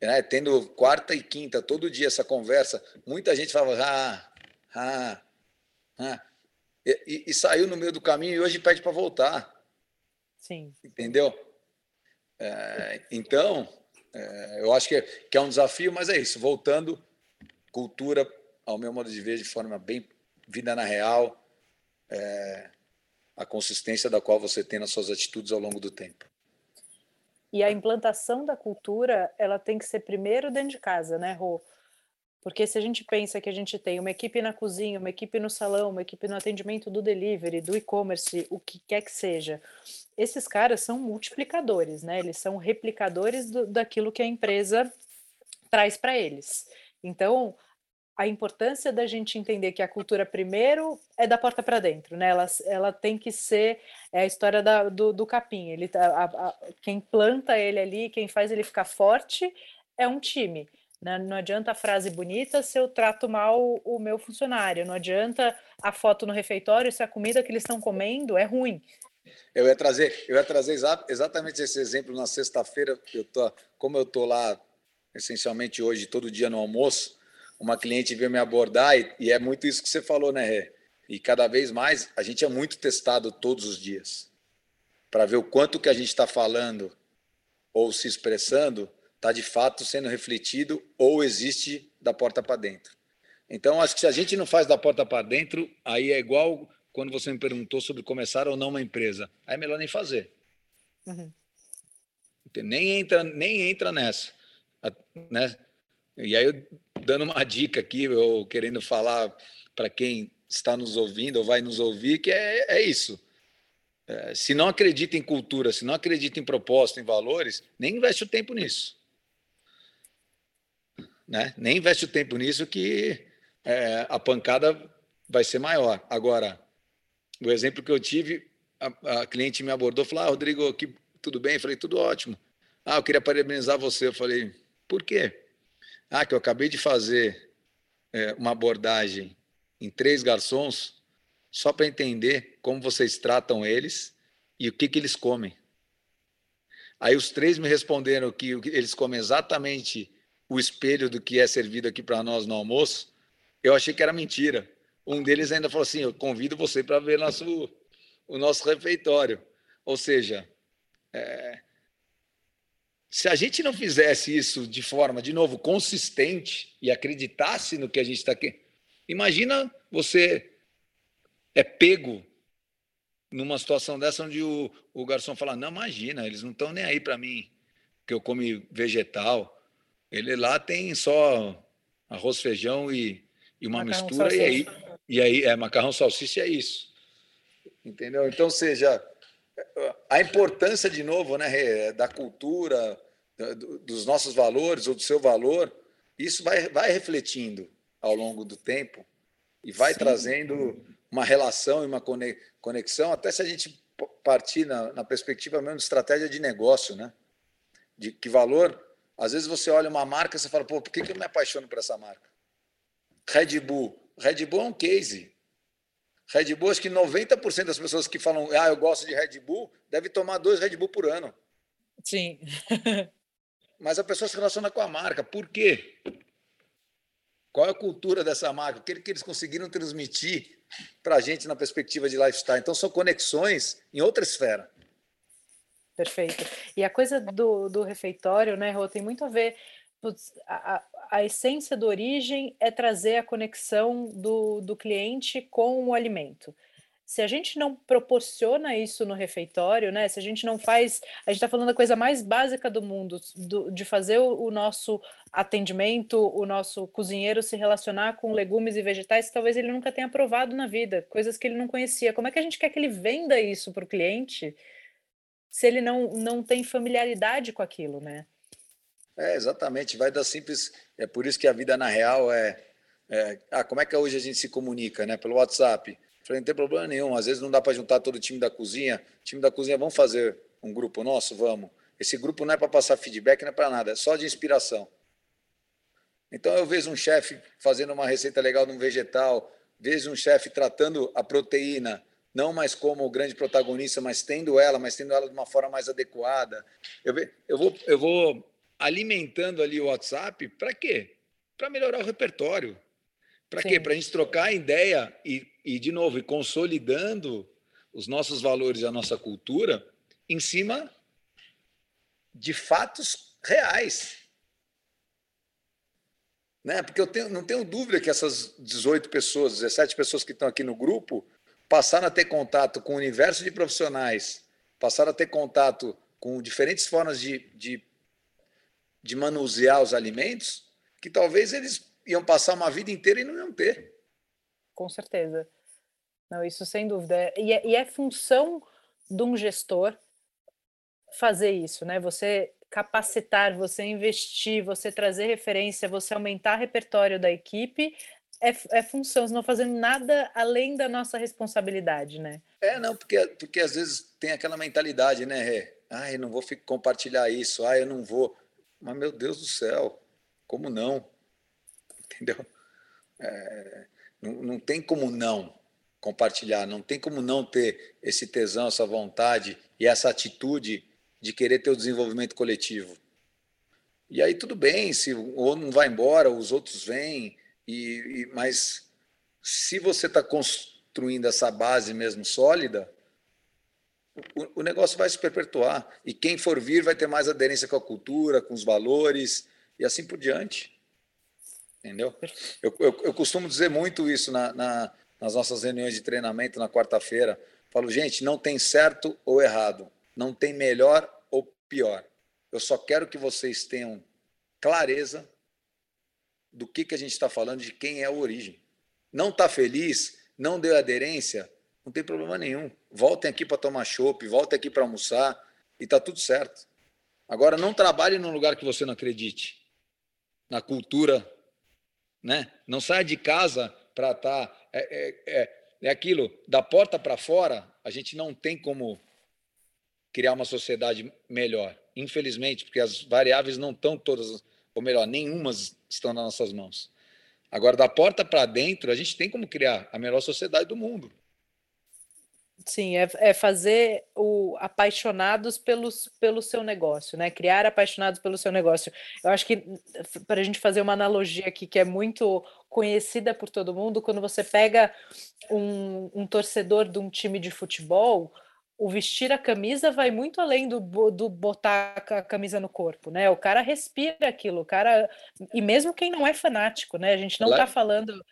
né, tendo quarta e quinta, todo dia essa conversa, muita gente falava, ah, ah, ah. E, e, saiu no meio do caminho e hoje pede para voltar. Sim. Entendeu? É, então, é, eu acho que é, que é um desafio, mas é isso. Voltando, cultura, ao meu modo de ver, de forma bem vida na real, é, a consistência da qual você tem nas suas atitudes ao longo do tempo. E a implantação da cultura, ela tem que ser primeiro dentro de casa, né, Rô? Porque se a gente pensa que a gente tem uma equipe na cozinha, uma equipe no salão, uma equipe no atendimento do delivery, do e-commerce, o que quer que seja, esses caras são multiplicadores, né? Eles são replicadores do, daquilo que a empresa traz para eles. Então, a importância da gente entender que a cultura primeiro é da porta para dentro, né? Ela, ela tem que ser é a história da, do, do capim. Ele, tá, a, a, quem planta ele ali, quem faz ele ficar forte é um time. Né? Não adianta a frase bonita se eu trato mal o meu funcionário. Não adianta a foto no refeitório se a comida que eles estão comendo é ruim. Eu ia trazer, eu ia trazer exa exatamente esse exemplo na sexta-feira. Como eu tô lá essencialmente hoje todo dia no almoço uma cliente veio me abordar e, e é muito isso que você falou, né, Rê? E cada vez mais a gente é muito testado todos os dias para ver o quanto que a gente está falando ou se expressando está de fato sendo refletido ou existe da porta para dentro. Então, acho que se a gente não faz da porta para dentro, aí é igual quando você me perguntou sobre começar ou não uma empresa. Aí é melhor nem fazer. Uhum. Nem entra, nem entra nessa, né? E aí, eu, dando uma dica aqui, ou querendo falar para quem está nos ouvindo ou vai nos ouvir, que é, é isso. É, se não acredita em cultura, se não acredita em proposta, em valores, nem investe o tempo nisso. Né? Nem investe o tempo nisso que é, a pancada vai ser maior. Agora, o exemplo que eu tive, a, a cliente me abordou, falou, ah, Rodrigo, aqui, tudo bem? Eu falei, tudo ótimo. Ah, eu queria parabenizar você. Eu falei, por quê? Ah, que eu acabei de fazer é, uma abordagem em três garçons só para entender como vocês tratam eles e o que, que eles comem. Aí os três me responderam que eles comem exatamente o espelho do que é servido aqui para nós no almoço. Eu achei que era mentira. Um deles ainda falou assim: Eu convido você para ver nosso, o nosso refeitório. Ou seja, é, se a gente não fizesse isso de forma, de novo, consistente e acreditasse no que a gente está aqui, imagina você é pego numa situação dessa onde o, o garçom fala: Não, imagina, eles não estão nem aí para mim, que eu come vegetal. Ele lá tem só arroz, feijão e, e uma macarrão mistura, salsicha. e aí, e aí é macarrão, salsicha, é isso. Entendeu? Então, seja, a importância, de novo, né, da cultura, dos nossos valores ou do seu valor, isso vai, vai refletindo ao longo do tempo e vai Sim. trazendo uma relação e uma conexão, até se a gente partir na, na, perspectiva mesmo de estratégia de negócio, né? De que valor. Às vezes você olha uma marca e você fala, pô, por que, que eu me apaixono por essa marca? Red Bull. Red Bull é um case. Red Bull, acho que 90% das pessoas que falam, ah, eu gosto de Red Bull, deve tomar dois Red Bull por ano. Sim. Mas a pessoa se relaciona com a marca. Por quê? Qual é a cultura dessa marca? O que eles conseguiram transmitir para a gente na perspectiva de lifestyle? Então, são conexões em outra esfera. Perfeito. E a coisa do, do refeitório, né, Rô, tem muito a ver. A, a, a essência do origem é trazer a conexão do, do cliente com o alimento se a gente não proporciona isso no refeitório, né? Se a gente não faz, a gente está falando da coisa mais básica do mundo, do, de fazer o, o, nosso atendimento, o nosso cozinheiro se relacionar com legumes e vegetais, que talvez ele nunca tenha provado na vida, coisas que ele não conhecia. Como é que a gente quer que ele venda isso para o cliente se ele não, não tem familiaridade com aquilo, né? É, exatamente. Vai dar simples. É por isso que a vida na real é, é. ah, como é que hoje a gente se comunica, né? Pelo WhatsApp Falei, não tem problema nenhum. Às vezes não dá para juntar todo o time da cozinha. O time da cozinha, vamos fazer um grupo nosso? Vamos. Esse grupo não é para passar feedback, não é para nada, é só de inspiração. Então eu vejo um chefe fazendo uma receita legal de um vegetal, vejo um chefe tratando a proteína não mais como o grande protagonista, mas tendo ela, mas tendo ela de uma forma mais adequada. Eu, eu, vou, eu vou alimentando ali o WhatsApp, para quê? Para melhorar o repertório. Para quê? Para a gente trocar ideia e, e, de novo, e consolidando os nossos valores e a nossa cultura em cima de fatos reais. Né? Porque eu tenho, não tenho dúvida que essas 18 pessoas, 17 pessoas que estão aqui no grupo, passaram a ter contato com o universo de profissionais, passaram a ter contato com diferentes formas de, de, de manusear os alimentos, que talvez eles iam passar uma vida inteira e não iam ter. Com certeza. Não, isso sem dúvida. E é, e é função de um gestor fazer isso, né? Você capacitar, você investir, você trazer referência, você aumentar o repertório da equipe, é, é função, não fazendo nada além da nossa responsabilidade, né? É, não, porque, porque às vezes tem aquela mentalidade, né, Rê? Ah, eu não vou compartilhar isso, ah, eu não vou. Mas, meu Deus do céu, como não? Entendeu? É, não, não tem como não compartilhar, não tem como não ter esse tesão, essa vontade e essa atitude de querer ter o desenvolvimento coletivo. E aí tudo bem, se ou não vai embora, os outros vêm, e, e, mas se você está construindo essa base mesmo sólida, o, o, negócio vai se perpetuar. E quem for vir vai ter mais aderência com a cultura, com os valores e assim por diante. Entendeu? Eu, eu, eu costumo dizer muito isso na, na, nas nossas reuniões de treinamento na quarta-feira. Falo, gente, não tem certo ou errado, não tem melhor ou pior. Eu só quero que vocês tenham clareza do que, que a gente está falando, de quem é a origem. Não está feliz, não deu aderência, não tem problema nenhum. Voltem aqui para tomar chopp, voltem aqui para almoçar e está tudo certo. Agora, não trabalhe num lugar que você não acredite. Na cultura, né? Não saia de casa para estar. Tá, é, é, é, é aquilo, da porta para fora, a gente não tem como criar uma sociedade melhor. Infelizmente, porque as variáveis não estão todas ou melhor, nenhumas estão nas nossas mãos. Agora, da porta para dentro, a gente tem como criar a melhor sociedade do mundo. Sim, é, é fazer o apaixonados pelos, pelo seu negócio, né? Criar apaixonados pelo seu negócio. Eu acho que para a gente fazer uma analogia aqui que é muito conhecida por todo mundo, quando você pega um, um torcedor de um time de futebol, o vestir a camisa vai muito além do, do botar a camisa no corpo, né? O cara respira aquilo, o cara. E mesmo quem não é fanático, né? A gente não está falando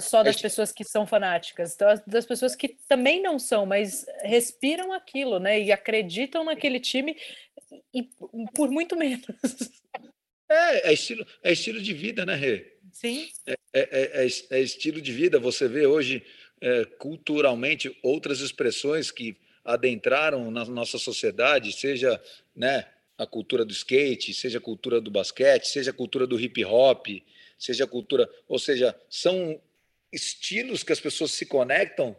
só das pessoas que são fanáticas, então, das pessoas que também não são, mas respiram aquilo, né? E acreditam naquele time e por muito menos. É, é estilo, é estilo de vida, né, Rê? Sim. É, é, é, é estilo de vida. Você vê hoje é, culturalmente outras expressões que adentraram na nossa sociedade, seja né, a cultura do skate, seja a cultura do basquete, seja a cultura do hip hop, seja a cultura, ou seja, são estilos que as pessoas se conectam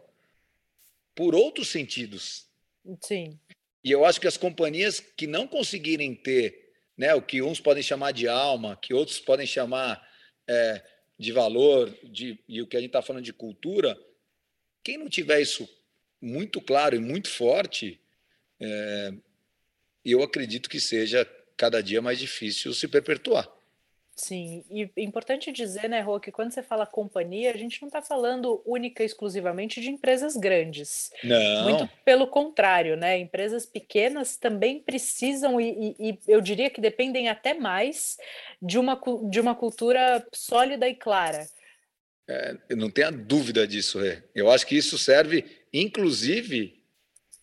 por outros sentidos. Sim. E eu acho que as companhias que não conseguirem ter né, o que uns podem chamar de alma, que outros podem chamar é, de valor, de, e o que a gente está falando de cultura, quem não tiver isso muito claro e muito forte, é, eu acredito que seja cada dia mais difícil se perpetuar. Sim, e é importante dizer, né, Rô, que quando você fala companhia, a gente não está falando única e exclusivamente de empresas grandes. Não. Muito pelo contrário, né? Empresas pequenas também precisam, e, e, e eu diria que dependem até mais de uma, de uma cultura sólida e clara. É, eu não tenho dúvida disso, Rê. Eu acho que isso serve, inclusive,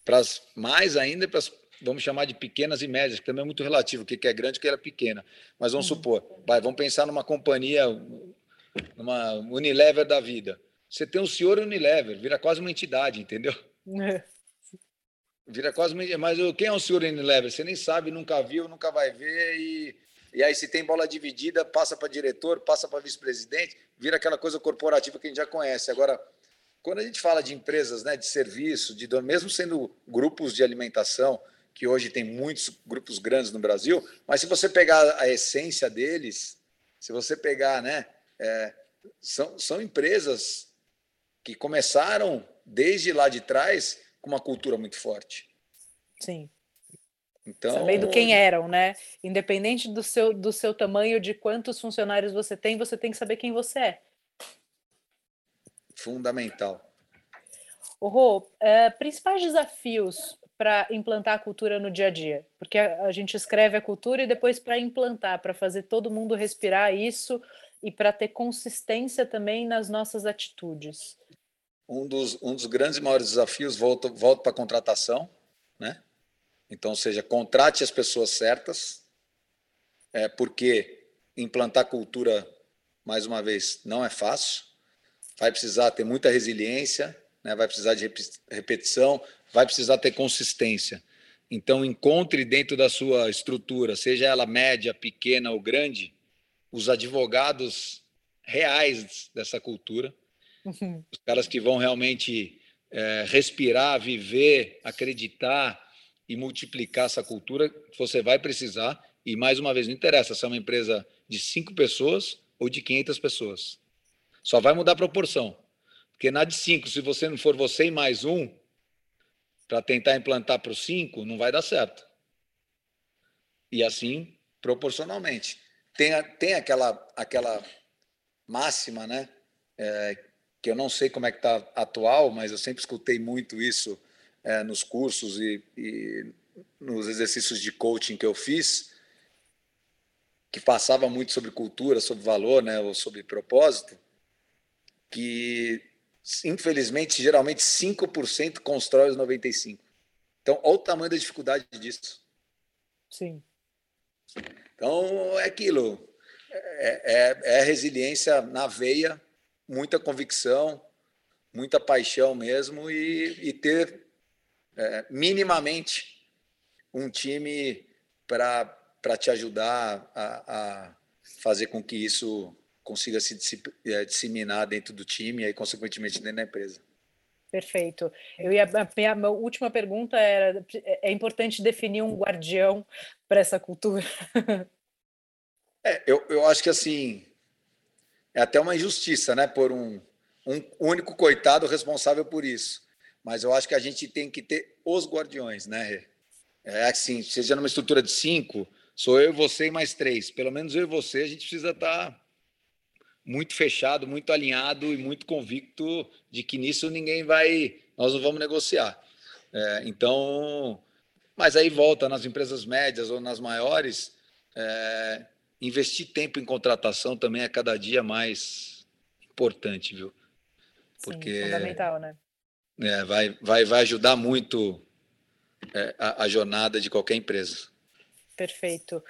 para as mais ainda para as, vamos chamar de pequenas e médias, que também é muito relativo, o que é grande e o que é pequena. Mas vamos uhum. supor, vai, vamos pensar numa companhia, numa Unilever da vida. Você tem um senhor Unilever, vira quase uma entidade, entendeu? Vira quase uma Mas quem é o senhor Unilever? Você nem sabe, nunca viu, nunca vai ver e e aí, se tem bola dividida, passa para diretor, passa para vice-presidente, vira aquela coisa corporativa que a gente já conhece. Agora, quando a gente fala de empresas né, de serviço, de mesmo sendo grupos de alimentação, que hoje tem muitos grupos grandes no Brasil, mas se você pegar a essência deles, se você pegar, né, é, são, são empresas que começaram desde lá de trás com uma cultura muito forte. Sim. Então, Sabendo quem eram, né? Independente do seu, do seu tamanho, de quantos funcionários você tem, você tem que saber quem você é. Fundamental. O Rô, é, principais desafios para implantar a cultura no dia a dia? Porque a, a gente escreve a cultura e depois para implantar, para fazer todo mundo respirar isso e para ter consistência também nas nossas atitudes. Um dos, um dos grandes e maiores desafios, volto, volto para a contratação, né? Então, seja, contrate as pessoas certas, é, porque implantar cultura, mais uma vez, não é fácil. Vai precisar ter muita resiliência, né? vai precisar de repetição, vai precisar ter consistência. Então, encontre dentro da sua estrutura, seja ela média, pequena ou grande, os advogados reais dessa cultura, uhum. os caras que vão realmente é, respirar, viver, acreditar e multiplicar essa cultura, você vai precisar. E mais uma vez, não interessa se é uma empresa de cinco pessoas ou de 500 pessoas. Só vai mudar a proporção. Porque na de cinco, se você não for você e mais um, para tentar implantar para os cinco, não vai dar certo. E assim, proporcionalmente. Tem, tem aquela, aquela máxima, né? É, que eu não sei como é que está atual, mas eu sempre escutei muito isso é, nos cursos e, e, nos exercícios de coaching que eu fiz, que passava muito sobre cultura, sobre valor, né, ou sobre propósito, que infelizmente geralmente 5% constrói os 95%. Então, olha o tamanho da dificuldade disso. Sim. Então, é aquilo. É, é, é resiliência na veia, muita convicção, muita paixão mesmo e, e ter é, minimamente um time para te ajudar a, a, fazer com que isso consiga se é, disseminar dentro do time e aí, consequentemente, dentro da empresa. Perfeito. Eu ia, a minha, minha última pergunta era: é importante definir um guardião para essa cultura? É, eu, eu acho que assim é até uma injustiça, né? Por um, um único coitado responsável por isso mas eu acho que a gente tem que ter os guardiões, né? É assim, seja numa estrutura de cinco, sou eu, você e mais três. Pelo menos eu e você, a gente precisa estar tá muito fechado, muito alinhado e muito convicto de que nisso ninguém vai, nós não vamos negociar. É, então, mas aí volta nas empresas médias ou nas maiores, é, investir tempo em contratação também é cada dia mais importante, viu? Porque Sim, fundamental, né? É, vai, vai, vai ajudar muito é, a, a, jornada de qualquer empresa. Perfeito.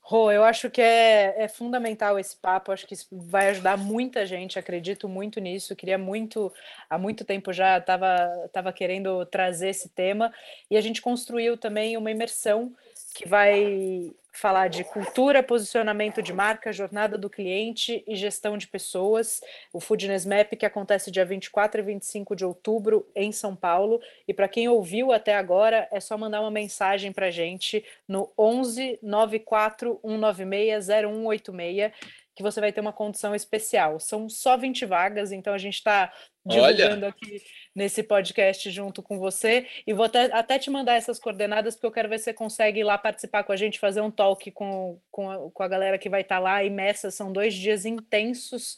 Rô, eu acho que é, é fundamental esse papo, acho que vai ajudar muita gente, acredito muito nisso, queria muito, há muito tempo já estava tava querendo trazer esse tema, e a gente construiu também uma imersão que vai falar de cultura, posicionamento de marca, jornada do cliente e gestão de pessoas. O Foodness Map que acontece dia 24 e 25 de outubro em São Paulo. E para quem ouviu até agora, é só mandar uma mensagem para a gente no 11 94 196 0186 que você vai ter uma condição especial. São só 20 vagas, então a gente está divulgando Olha. aqui nesse podcast junto com você. E vou até, até, te mandar essas coordenadas, porque eu quero ver se você consegue ir lá participar com a gente, fazer um talk com, com, a, com a galera que vai estar tá lá. E Messa são dois dias intensos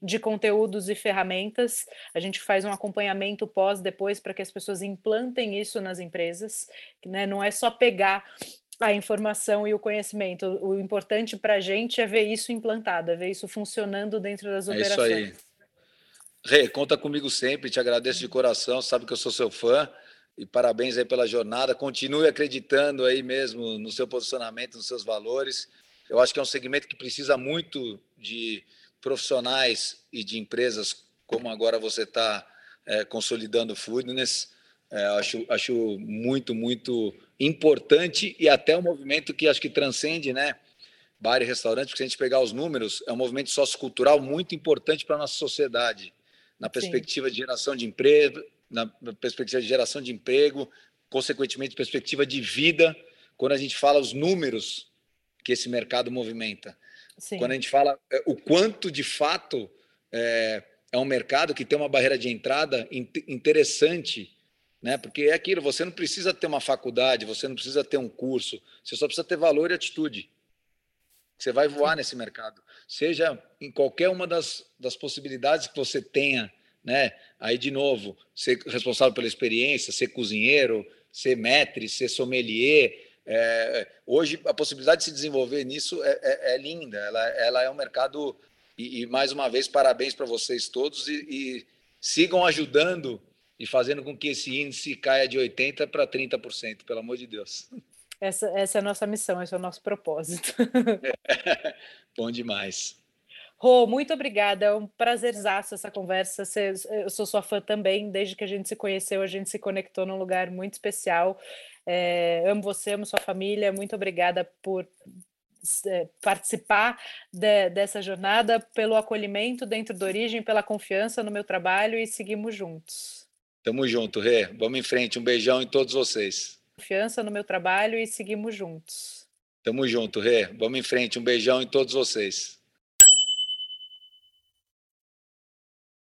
de conteúdos e ferramentas. A gente faz um acompanhamento pós depois para que as pessoas implantem isso nas empresas, né? Não é só pegar a informação e o conhecimento. O importante para a gente é ver isso implantado, é ver isso funcionando dentro das é operações. Isso aí. Rê, conta comigo sempre, te agradeço de coração, sabe que eu sou seu fã e parabéns aí pela jornada. Continue acreditando aí mesmo no seu posicionamento, nos seus valores. Eu acho que é um segmento que precisa muito de profissionais e de empresas, como agora você está é, consolidando o Foodness. É, acho, acho muito, muito importante e até um movimento que acho que transcende, né? Bar e restaurante, porque se a gente pegar os números, é um movimento sociocultural muito importante para a nossa sociedade. Na perspectiva Sim. de geração de emprego, na perspectiva de geração de emprego, consequentemente perspectiva de vida, quando a gente fala os números que esse mercado movimenta. Sim. Quando a gente fala é, o quanto de fato é, é um mercado que tem uma barreira de entrada interessante, né? Porque é aquilo, você não precisa ter uma faculdade, você não precisa ter um curso, você só precisa ter valor e atitude. Você vai voar nesse mercado, seja em qualquer uma das, das possibilidades que você tenha, né? Aí de novo, ser responsável pela experiência, ser cozinheiro, ser maître, ser sommelier. É, hoje a possibilidade de se desenvolver nisso é, é, é linda. Ela, ela, é um mercado e, e mais uma vez parabéns para vocês todos e, e sigam ajudando e fazendo com que esse índice caia de 80 para 30%, pelo amor de Deus. Essa, essa é a nossa missão, esse é o nosso propósito. Bom demais. Rô, muito obrigada. É um prazerzaço essa conversa. Eu sou sua fã também. Desde que a gente se conheceu, a gente se conectou num lugar muito especial. É, amo você, amo sua família. Muito obrigada por é, participar de, dessa jornada, pelo acolhimento dentro da Origem, pela confiança no meu trabalho e seguimos juntos. Tamo junto, Rê. Vamos em frente. Um beijão em todos vocês confiança no meu trabalho e seguimos juntos. Tamo junto, Rê. Vamos em frente. Um beijão em todos vocês.